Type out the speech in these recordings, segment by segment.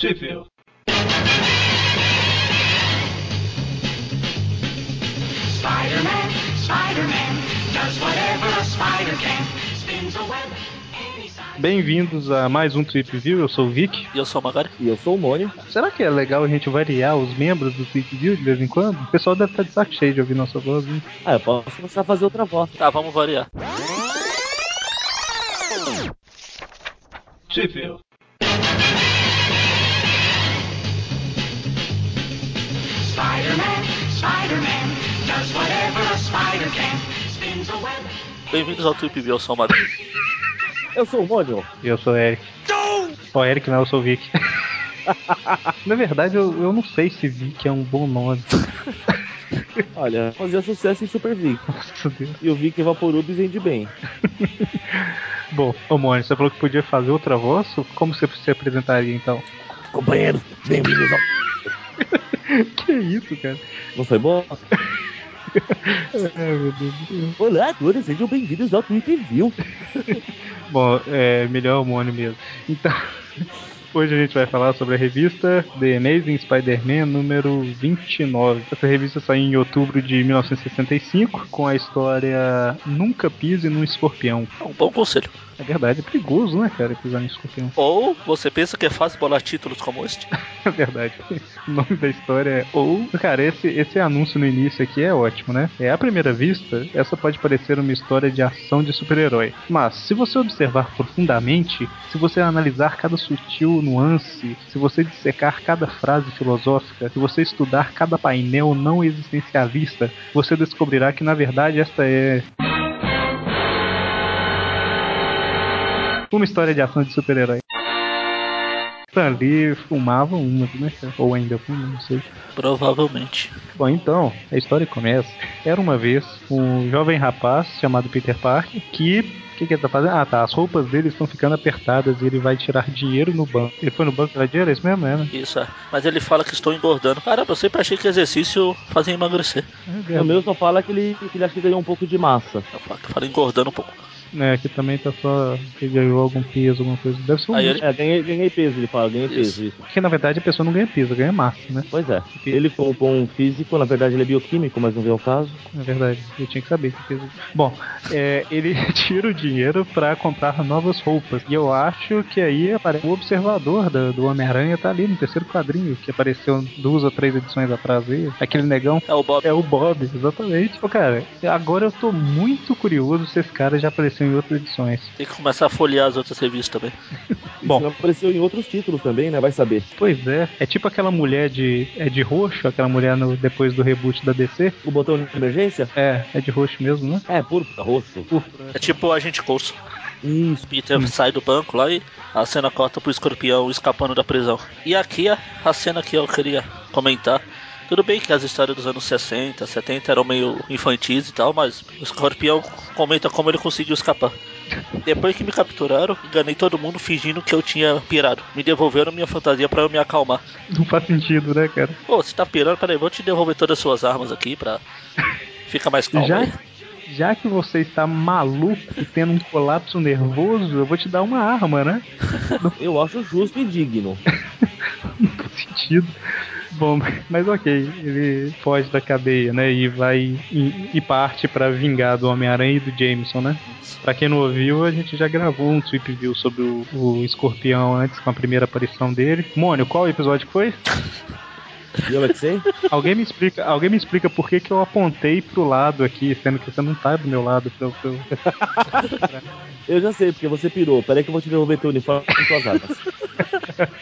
Sheffield. Spider-Man, Spider-Man, does whatever a spider can. Spins a web any size. Bem-vindos a mais um Trip View, eu sou o Vic. E eu sou o Magari. E eu sou o Mônio. Será que é legal a gente variar os membros do Trip View de vez em quando? O pessoal deve estar de saco cheio de ouvir nossa voz. Né? Ah, eu posso começar a fazer outra voz. Tá, vamos variar. Sheffield. Spider-Man, Bem-vindos ao Trip View, eu sou o Magari. Eu sou o Mônio. E eu sou o Eric. Ó, Eric não, eu sou o Vic. Na verdade, eu, eu não sei se Vic é um bom nome. Olha, fazia sucesso em Super Vic. Nossa Deus. E o Vic Vaporub vende bem. Bom, ô Mônio, você falou que podia fazer outra voz? Como você se apresentaria então? Companheiros, bem-vindos ao... que isso, cara? Não foi bom? Ai, meu Deus. Olá, todos, sejam bem-vindos ao Tweet View. Bom, é melhor o Mônio mesmo. Então, hoje a gente vai falar sobre a revista The Amazing Spider-Man número 29. Essa revista saiu em outubro de 1965 com a história Nunca Pise num Escorpião. É um bom conselho. É verdade, é perigoso, né, cara, pisar em escorpião. Ou você pensa que é fácil bolar títulos como este? É verdade. O nome da história é Ou. Cara, esse, esse anúncio no início aqui é ótimo, né? É à primeira vista, essa pode parecer uma história de ação de super-herói. Mas, se você observar profundamente, se você analisar cada sutil nuance, se você dissecar cada frase filosófica, se você estudar cada painel não existencialista, você descobrirá que na verdade esta é. Uma história de ação de super-herói. Stan Lee fumava umas, né? Ou ainda fuma, não sei. Provavelmente. Bom, então, a história começa. Era uma vez um jovem rapaz chamado Peter Parker que. O que, que ele tá fazendo? Ah, tá. As roupas dele estão ficando apertadas e ele vai tirar dinheiro no banco. Ele foi no banco tirar dinheiro? É isso mesmo, é, né? Isso é. Mas ele fala que estou engordando. Caramba, eu sempre achei que exercício fazia emagrecer. O meu só fala que ele, que ele acha que ganhou um pouco de massa. Eu falo, eu falo engordando um pouco. É, aqui também tá só. Ele ganhou algum peso, alguma coisa. Deve ser um. Aí ele- É, ganhei, ganhei peso, ele fala, ganhei peso, isso. Porque na verdade a pessoa não ganha peso, ganha massa, né? Pois é. Ele foi um bom físico, na verdade ele é bioquímico, mas não veio ao caso. É verdade, eu tinha que saber que peso. Bom, é, ele tira o dinheiro pra comprar novas roupas. E eu acho que aí aparece o observador da- do Homem-Aranha tá ali no terceiro quadrinho, que apareceu duas ou três edições atrás aí. Aquele negão. É o Bob. É o Bob, exatamente. Ô, cara, agora eu tô muito curioso se esse cara já apareceu em outras edições. Tem que começar a folhear as outras revistas também. Bom. Isso apareceu em outros títulos também, né? Vai saber. Pois é, é tipo aquela mulher de. É de roxo, aquela mulher no, depois do reboot da DC. O botão de emergência? É, é de roxo mesmo, né? É, púrpura, roxo. É tipo o Agente Coulson. Isso. Peter sai do banco lá e a cena corta pro escorpião escapando da prisão. E aqui a, a cena que eu queria comentar. Tudo bem que as histórias dos anos 60, 70 eram meio infantis e tal, mas o escorpião comenta como ele conseguiu escapar. Depois que me capturaram, enganei todo mundo fingindo que eu tinha pirado. Me devolveram minha fantasia pra eu me acalmar. Não faz sentido, né, cara? Pô, você tá pirando, peraí, vou te devolver todas as suas armas aqui pra ficar mais calmo. Já, aí. Já que você está maluco e tendo um colapso nervoso, eu vou te dar uma arma, né? Eu acho justo e digno. Não faz sentido. Bom, mas ok, ele foge da cadeia, né? E vai e, e parte pra vingar do Homem-Aranha e do Jameson, né? Pra quem não ouviu, a gente já gravou um trip view sobre o, o escorpião antes com a primeira aparição dele. Mônio, qual episódio que foi? Sei? Alguém me explica, alguém me explica por que, que eu apontei pro lado aqui, sendo que você não tá do meu lado. Pra, eu- pra eu- já sei, porque você pirou. Peraí que eu vou te devolver teu uniforme e tuas armas.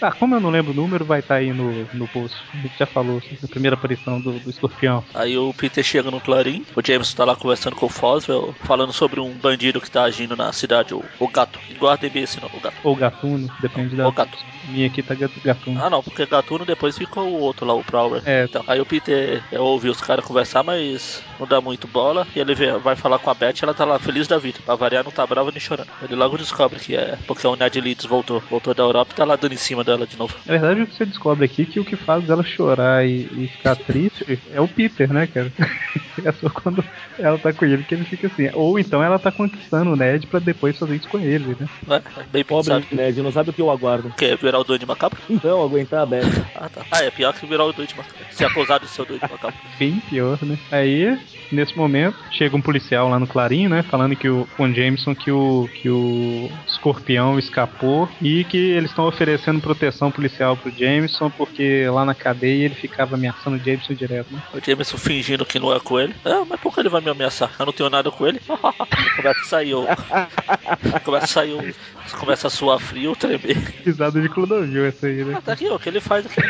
Ah, como eu não lembro o número, vai estar aí no, no post. A gente já falou a primeira aparição do, do escorpião. Aí o Peter chega no Clarim, o James tá lá conversando com o Foswell, falando sobre um bandido que tá agindo na cidade, o, o gato. Guardem bem esse nome, o gato. Ou gatuno, depende da. O gato. Minha aqui tá gat- gatuno. Ah não, porque gatuno depois fica o outro lá, lá, o Prowler. É. Então, aí o Peter é, ouve os caras conversar, mas não dá muito bola. E ele vê- vai falar com a Beth ela tá lá feliz da vida. Pra variar, não tá brava nem chorando. Ele logo descobre que é porque o Ned Leeds voltou. Voltou da Europa e tá lá dando em cima dela de novo. Na verdade, o que você descobre aqui é que o que faz ela chorar e, e ficar triste é o Peter, né, cara? É só quando ela tá com ele que ele fica assim. Ou então ela tá conquistando o Ned pra depois fazer isso com ele, né? Né? É bem Pobre pensado. Ned, não sabe o que eu aguardo. O quê? Virar o doido macabro? Não, aguentar a Beth. Ah, tá. Ah, é pior que virar o doido macabro. Ser acusado de ser o doido macabro. Bem pior, né? Aí, nesse momento, chega um policial lá no Clarim, né? Falando que o, com o Jameson que o, que o escorpião escapou e que eles estão oferecendo proteção policial pro Jameson porque lá na cadeia ele ficava ameaçando o Jameson direto, né? O Jameson fingindo que não é com ele. Ah, mas por que ele vai me ameaçar? Eu não tenho nada com ele. começa a sair o. Começa a sair o. Começa a suar frio, tremer. Risada de Clodovil essa aí, né? Ah, tá aqui, ó, o que ele faz aqui.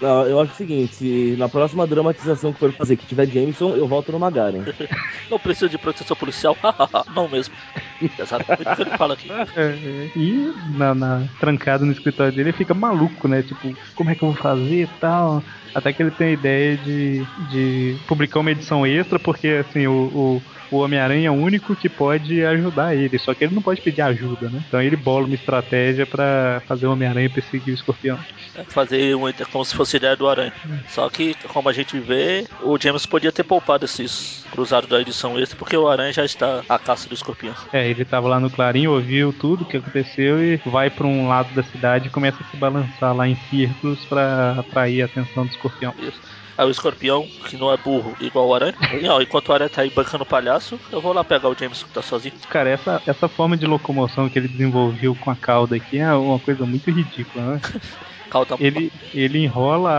Não, eu acho o seguinte, se na próxima dramatização que for fazer que tiver Jameson, eu volto no Magaren. Não precisa de proteção policial. não mesmo. Exatamente o que ele fala aqui. É, é. E na, na- trancado no escritório dele ele fica maluco, né? Tipo, como é que eu vou fazer e tal. Até que ele tem a ideia de, de publicar uma edição extra, porque assim, o, o, o Homem-Aranha é o único que pode ajudar ele. Só que ele não pode pedir ajuda, né? Então ele bola uma estratégia pra fazer o Homem-Aranha perseguir o escorpião. É, Fazer um, como se fosse ideia do Aranha. Só que, como a gente vê, o James podia ter poupado esses cruzados da edição extra, porque o Aranha já está à caça do escorpião. É, ele tava lá no Clarim, ouviu tudo que aconteceu e vai pra um lado da cidade e começa a se balançar lá em círculos pra atrair a atenção do escorpião. Isso. Aí o escorpião, que não é burro igual o Aranha, e, ó, enquanto o Aranha tá aí bancando palhaço, eu vou lá pegar o James que tá sozinho. Cara, essa, essa forma de locomoção que ele desenvolveu com a cauda aqui é uma coisa muito ridícula, né? Calda Ele, ele enrola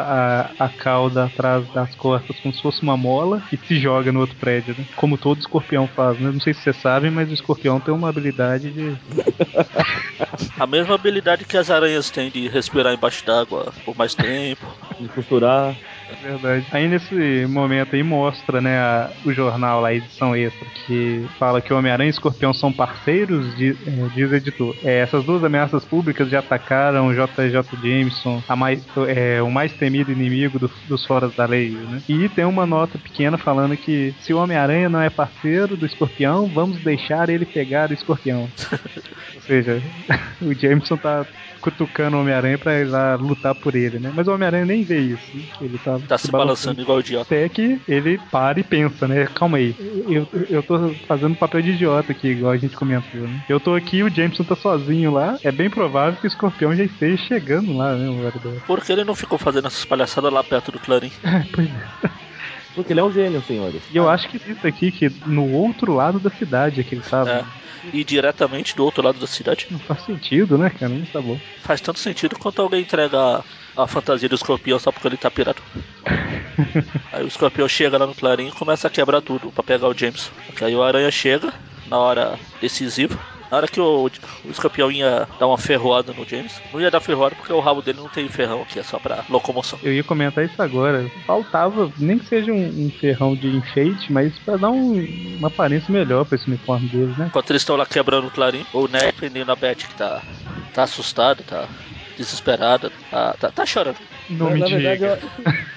a, a cauda atrás das costas como se fosse uma mola e se joga no outro prédio, né? Como todo escorpião faz, né? Não sei se vocês sabem, mas o escorpião tem uma habilidade de. A mesma habilidade que as aranhas têm de respirar embaixo d'água por mais tempo. De costurar. Verdade. Aí nesse momento aí mostra, né, a- o jornal lá, a edição extra, que fala que o Homem-Aranha e o Escorpião são parceiros, di- é, diz o editor. É, essas duas ameaças públicas já atacaram o JJ Jameson, mais, é, o mais temido inimigo do- dos foras da lei, né? E tem uma nota pequena falando que se o Homem-Aranha não é parceiro do Escorpião, vamos deixar ele pegar o Escorpião. Ou seja, o Jameson tá cutucando o Homem-Aranha pra ir lá lutar por ele, né? Mas o Homem-Aranha nem vê isso. né? Ele tá, Tá se balançando igual o idiota. Até que ele para e pensa, né? Calma aí, eu, eu tô fazendo papel de idiota aqui, igual a gente comentou, né? Eu tô aqui, o Jameson tá sozinho lá. É bem provável que o escorpião já esteja chegando lá, né? O hora dessa. Por que ele não ficou fazendo essas palhaçadas lá perto do Clarim? Pois é. Porque ele é um gênio, senhores. E eu acho que isso aqui, que no outro lado da cidade é que ele tava. É. E diretamente do outro lado da cidade. Não faz sentido, né, cara? Não tá bom. Faz tanto sentido quanto alguém entrega a, fantasia do escorpião só porque ele tá pirado. Aí o escorpião chega lá no Clarim e começa a quebrar tudo pra pegar o Jameson. Aí o aranha chega na hora decisiva. Na hora que o, o escorpião ia dar uma ferroada no James, não ia dar ferroada porque o rabo dele não tem ferrão aqui, é só pra locomoção. Eu ia comentar isso agora. Faltava, nem que seja um, um ferrão de enfeite, mas pra dar um- uma aparência melhor pra esse uniforme dele, né? Enquanto eles estão lá quebrando o Clarim, o Ned prendendo a Beth que tá, tá assustada, tá desesperada, tá, tá, tá chorando. Não Na- me na verdade, diga.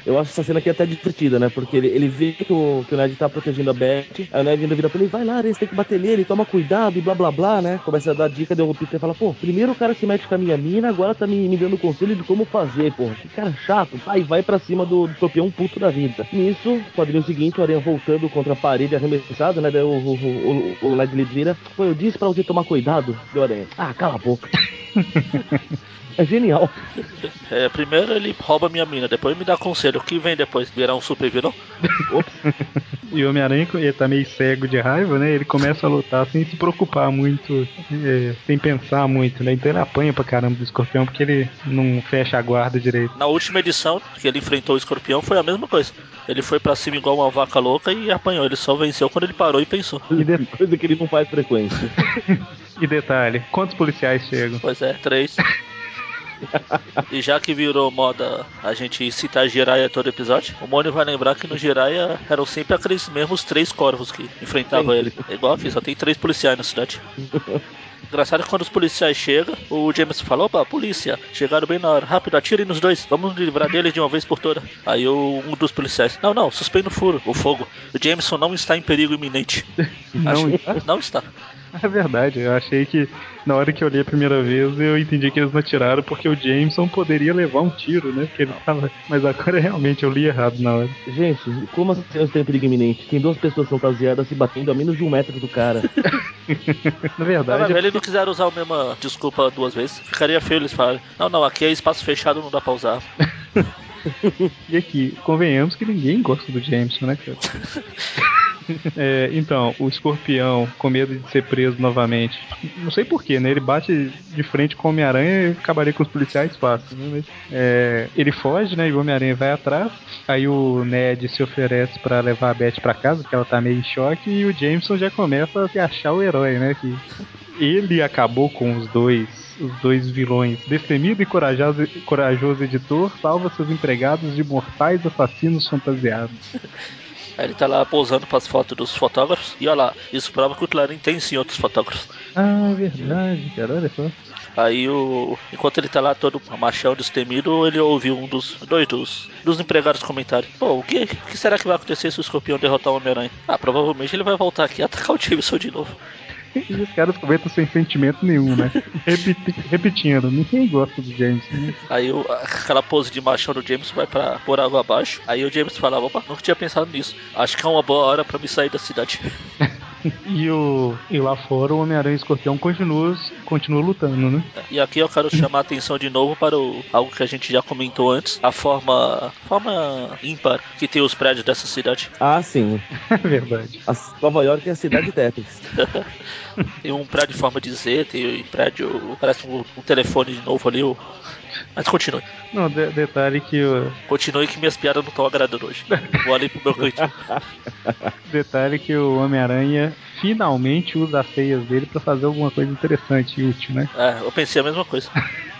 eu, eu acho essa cena aqui até divertida, né? Porque ele, ele vê que o, que o Ned tá protegendo a Beth, aí o Ned ainda vira pra ele, vai lá, você tem que bater nele, toma cuidado e blá blá blá, né? Começa a dar dica, daí o Peter fala, pô, primeiro o cara se mete com a minha mina, agora tá me, me dando conselho de como fazer, pô. Que cara chato, vai, vai pra cima do, do escorpião puto da vida. Nisso, quadrinho seguinte, o Aranha voltando contra a parede arremessado, né? Daí o, o, o, o, o Ned Leeds vira, pô, eu disse pra você tomar cuidado, deu Aranha. Ah, cala a boca. é genial. É, primeiro ele rouba minha mina, depois me dá conselho. O que vem depois? Virar um super vilão? E o Homem-Aranha, ele tá meio cego de raiva, né? Ele começa a lutar sem se preocupar muito, é, sem pensar muito, né? Então ele apanha pra caramba do escorpião porque ele não fecha a guarda direito. Na última edição que ele enfrentou o escorpião foi a mesma coisa. Ele foi pra cima igual uma vaca louca e apanhou. Ele só venceu quando ele parou e pensou. E, de- Coisa que ele não faz frequência. e detalhe, quantos policiais chegam? Pois é, três. E já que virou moda a gente citar Jiraiya todo episódio, o Mônio vai lembrar que no Jiraiya eram sempre aqueles mesmos três corvos que enfrentavam ele. É igual aqui, só tem três policiais na cidade. Engraçado que quando os policiais chegam, o James fala, opa, polícia, chegaram bem na hora, rápido, atirem nos dois, vamos livrar deles de uma vez por toda. Aí o, um dos policiais, não, não, suspende o furo, o fogo. O Jameson não está em perigo iminente. Não, Acho- não está. é verdade. Eu achei que na hora que eu li a primeira vez eu entendi que eles não atiraram porque o Jameson poderia levar um tiro, né? Porque ele tava. Mas agora realmente eu li errado na hora. Gente, como assim não tem perigo iminente? Tem duas pessoas fantasiadas se batendo a menos de um metro do cara. Na verdade, verdade, eles não quiseram usar a mesma desculpa duas vezes. Ficaria feio eles falarem, não, não, aqui é espaço fechado, não dá pra usar. E aqui, convenhamos que ninguém gosta do Jameson, né, cara? É, então, o escorpião, com medo de ser preso novamente, não sei porquê, né? Ele bate de frente com o Homem-Aranha e acabaria com os policiais fácil, né? Mas, é, ele foge, né? E o Homem-Aranha vai atrás. Aí o Ned se oferece pra levar a Beth pra casa, porque ela tá meio em choque. E o Jameson já começa a se achar o herói, né? Que ele acabou com os dois os dois vilões. Destemido e corajoso, corajoso editor salva seus empregados de mortais assassinos fantasiados. Aí ele tá lá posando pras fotos dos fotógrafos. E olha lá, isso prova que o Clarim tem sim outros fotógrafos. Ah, verdade, cara, olha só. Aí o. Enquanto ele tá lá todo machão destemido, ele ouviu um dos. dois dos. dos empregados comentarem. Pô, o que, o que será que vai acontecer se o escorpião derrotar o Homem-Aranha? Ah, provavelmente ele vai voltar aqui e atacar o Jameson de novo. E os caras comentam sem sentimento nenhum, né? Repeti- repetindo, ninguém gosta do James. Né? Aí o- aquela pose de machão do James vai pra por água abaixo. Aí o James fala, opa, nunca tinha pensado nisso. Acho que é uma boa hora pra me sair da cidade. E, o, e lá fora o Homem-Aranha e o Escorpião continua, continua lutando, né? E aqui eu quero chamar a atenção de novo para o, algo que a gente já comentou antes, a forma, forma ímpar que tem os prédios dessa cidade. Ah, sim. É verdade. A Nova York é a cidade Tetris. Tem um prédio em forma de Z, tem um prédio, parece um, um telefone de novo ali. o- Mas continue. Não, de- detalhe que o, Continue que minhas piadas não estão agradando hoje. Vou ali pro meu cantinho. detalhe que o Homem-Aranha finalmente usa as teias dele pra fazer alguma coisa interessante e útil, né? É, eu pensei a mesma coisa.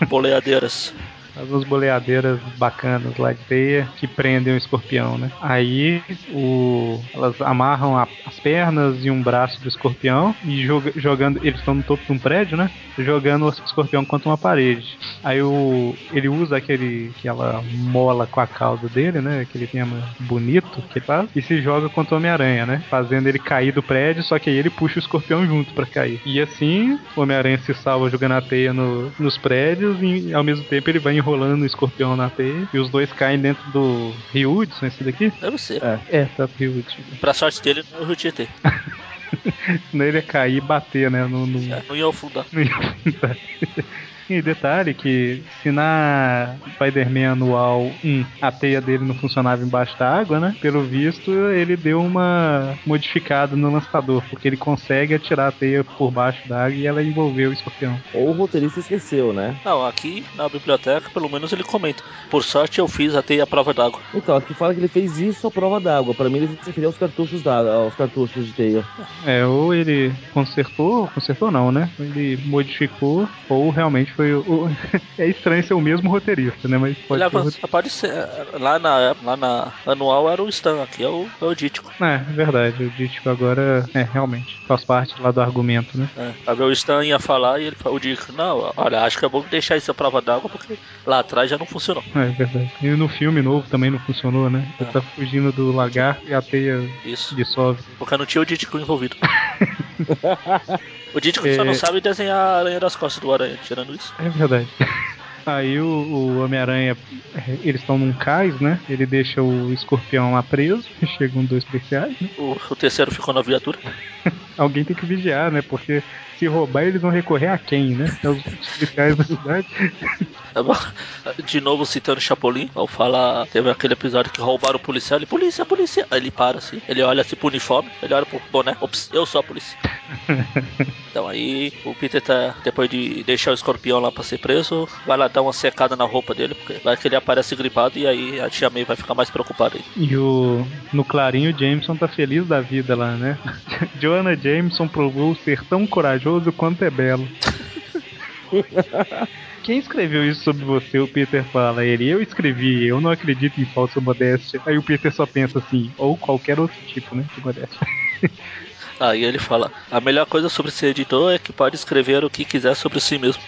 Boleadeiras. Faz umas boleadeiras bacanas lá de teia que prendem o escorpião, né? Aí o, elas amarram a- as pernas e um braço do escorpião e joga- jogando. Eles estão no topo de um prédio, né? Jogando o escorpião contra uma parede. Aí o, ele usa aquele, aquela mola com a cauda dele, né? Aquele tema bonito que faz, e se joga contra o Homem-Aranha, né? Fazendo ele cair do prédio, só que aí ele puxa o escorpião junto pra cair. E assim, o Homem-Aranha se salva jogando a teia no- nos prédios e ao mesmo tempo ele vai enrolando o escorpião na teia e os dois caem dentro do Rio Hudson, esse daqui? Deve ser. É. É, tá Rio Hudson. Pra sorte dele, não é o Tietê. Senão ele ia cair e bater, né? No, no, É, não ia afundar. E detalhe que se na Spider-Man anual 1 a teia dele não funcionava embaixo da água, né? Pelo visto, ele deu uma modificada no lançador, porque ele consegue atirar a teia por baixo da água e ela envolveu o escorpião. Ou o roteirista esqueceu, né? Não, aqui na biblioteca, pelo menos ele comenta. Por sorte eu fiz a prova d'água. Então, aqui fala que ele fez isso à prova d'água. Pra mim, ele se referia aos cartuchos d'água, aos cartuchos de teia. É, ou ele consertou, consertou não, né? Ele modificou, ou realmente foi o. o- é estranho ser o mesmo roteirista, né? Mas pode Ele ser. pode ser. Lá na, lá na anual era o Stan, aqui é o, é o Dítico. É, é verdade. O Dítico agora, é, realmente, faz parte lá do argumento, né? É. Aí o Stan ia falar e ele falou, o Dítico, não, olha, acho que é bom deixar isso à prova d'água porque lá atrás já não funcionou. É verdade. E no filme novo também não funcionou, né? Ele É. tá fugindo do lagarto e a teia Isso. dissolve. Porque não tinha o Dítico envolvido. o Dítico É. só não sabe desenhar a aranha das costas do aranha, tirando isso. É verdade. Aí o, o Homem-Aranha, é, eles estão num cais, né? Ele deixa o escorpião lá preso. Chegam dois policiais, né? O, o terceiro ficou na viatura. Alguém tem que vigiar, né? Porque se roubar, eles vão recorrer a quem, né? É os policiais da cidade. De novo citando Chapolin, ao falar, teve aquele episódio que roubaram o policial, ele, polícia, polícia. Aí ele para assim, ele olha assim pro uniforme, ele olha pro boné, ops, eu sou a polícia. então aí o Peter tá, depois de deixar o escorpião lá pra ser preso, vai lá dar uma secada na roupa dele, porque vai que ele aparece gripado e aí a tia May vai ficar mais preocupada aí. E o, no clarinho, o Jameson tá feliz da vida lá, né? Joanna Jameson provou ser tão corajoso quanto é belo. Quem escreveu isso sobre você? O Peter fala. Ele, eu escrevi, eu não acredito em falsa modéstia. Aí o Peter só pensa assim, ou qualquer outro tipo, né? De modéstia. Aí ele fala: a melhor coisa sobre ser editor é que pode escrever o que quiser sobre si mesmo.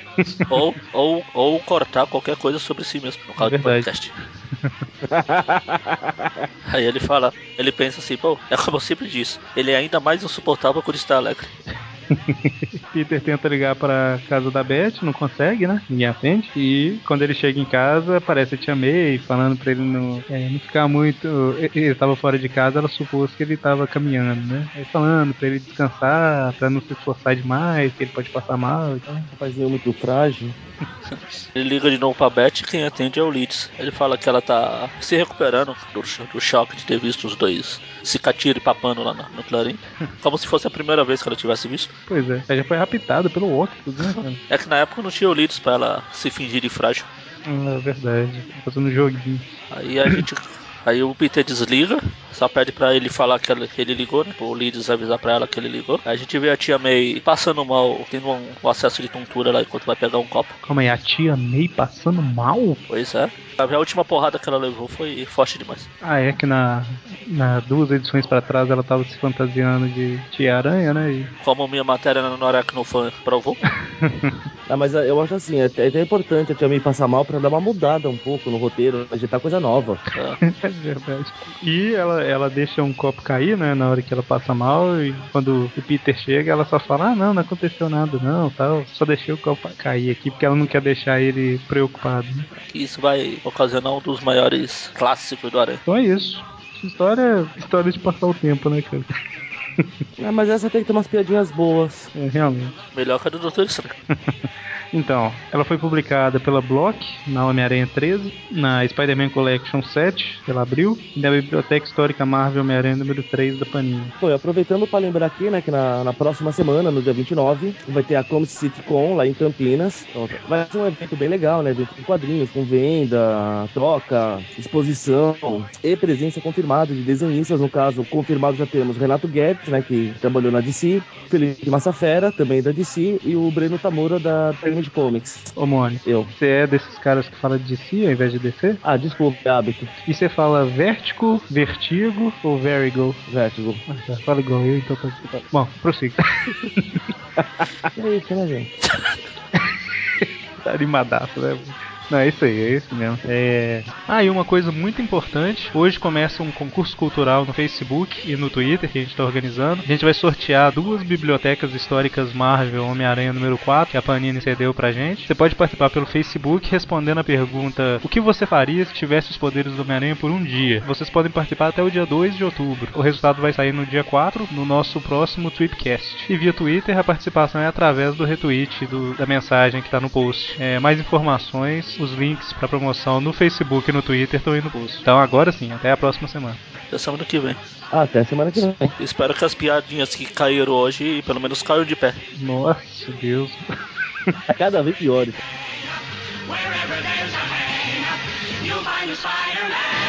ou, ou, ou cortar qualquer coisa sobre si mesmo, no caso do Verdade. podcast. Aí ele fala, ele pensa assim, pô, é como eu sempre disse, ele é ainda mais insuportável quando está alegre. Peter tenta ligar pra casa da Beth, não consegue, né? Ninguém atende. E quando ele chega em casa, aparece a Tia May falando pra ele não, é, não ficar muito. Ele tava fora de casa, ela supôs que ele tava caminhando, né? Aí falando pra ele descansar, pra não se esforçar demais, que ele pode passar mal e tal. Rapazinho muito frágil. Ele liga de novo pra Beth e quem atende é o Leeds. Ele fala que ela tá se recuperando do, do choque de ter visto os dois se catira e papando lá no, no Clarim. Como se fosse a primeira vez que ela tivesse visto. Pois é, ela já foi raptada pelo Octopus, né, cara? É que na época não tinha o Leeds pra ela se fingir de frágil. É verdade, fazendo joguinho. Aí a gente. Aí o Peter desliga, só pede pra ele falar que, ele ligou, né? O Leeds avisar pra ela que ele ligou. Aí a gente vê a tia May passando mal, tendo um, um acesso de tontura lá enquanto vai pegar um copo. Calma aí, a tia May passando mal? Pois é. A última porrada que ela levou foi forte demais. Ah, é que na, na duas edições pra trás ela tava se fantasiando de Tia Aranha, né? E Como minha matéria no Aracnofan provou. Ah, mas eu acho assim, é até, é importante a Tia May passar mal pra dar uma mudada um pouco no roteiro, agitar coisa nova. É. Verdade. E ela, ela deixa um copo cair, né? Na hora que ela passa mal. E quando o Peter chega, ela só fala: Ah, não, não aconteceu nada, não, tal. Só deixei o copo cair aqui porque ela não quer deixar ele preocupado. né? Isso vai ocasionar um dos maiores clássicos do Aranha. Então é isso. Essa história é história de passar o tempo, né, cara? Ah, mas essa tem que ter umas piadinhas boas. É, realmente. Melhor que a do Doutor Estranho. Então, ela foi publicada pela Block, na Homem-Aranha 13, na Spider-Man Collection 7, pela Abril, e na Biblioteca Histórica Marvel Homem-Aranha número 3 da Panini. E aproveitando para lembrar aqui, né, que na, na próxima semana, no dia 29, vai ter a Comic City Con lá em Campinas. Então, vai ser um evento bem legal, né? Evento com quadrinhos, com venda, troca, exposição e presença confirmada de desenhistas. No caso, confirmado já temos Renato Guedes, né, que trabalhou na DC, Felipe Massafera, também da DC, e o Breno Tamura da Image Comics. Ô, Eu. você é desses caras que fala de DC ao invés de DC? Ah, desculpa, é hábito. E você fala Vertigo, Vertigo ou Verigo? Vertigo. Ah, tá, fala igual eu, então tá tá. Bom, prossiga. É isso, né, gente? tá animadaço, né? Não, é isso aí, é isso mesmo. É... Ah, e uma coisa muito importante: hoje começa um concurso cultural no Facebook e no Twitter que a gente está organizando. A gente vai sortear duas bibliotecas históricas Marvel Homem-Aranha número 4, que a Panini cedeu pra gente. Você pode participar pelo Facebook respondendo a pergunta: O que você faria se tivesse os poderes do Homem-Aranha por um dia? Vocês podem participar até o dia 2 de outubro. O resultado vai sair no dia 4, no nosso próximo Tweepcast. E via Twitter, a participação é através do retweet do- da mensagem que está no post. É, mais informações, os links para promoção no Facebook e no Twitter estão aí no post. Então agora sim, até a próxima semana. Até semana que vem. Ah, até semana que vem. Espero que as piadinhas que caíram hoje pelo menos caiam de pé. Nossa, Deus. A cada vez piores. Wherever there's a hang-up, you'll find a Spider-Man.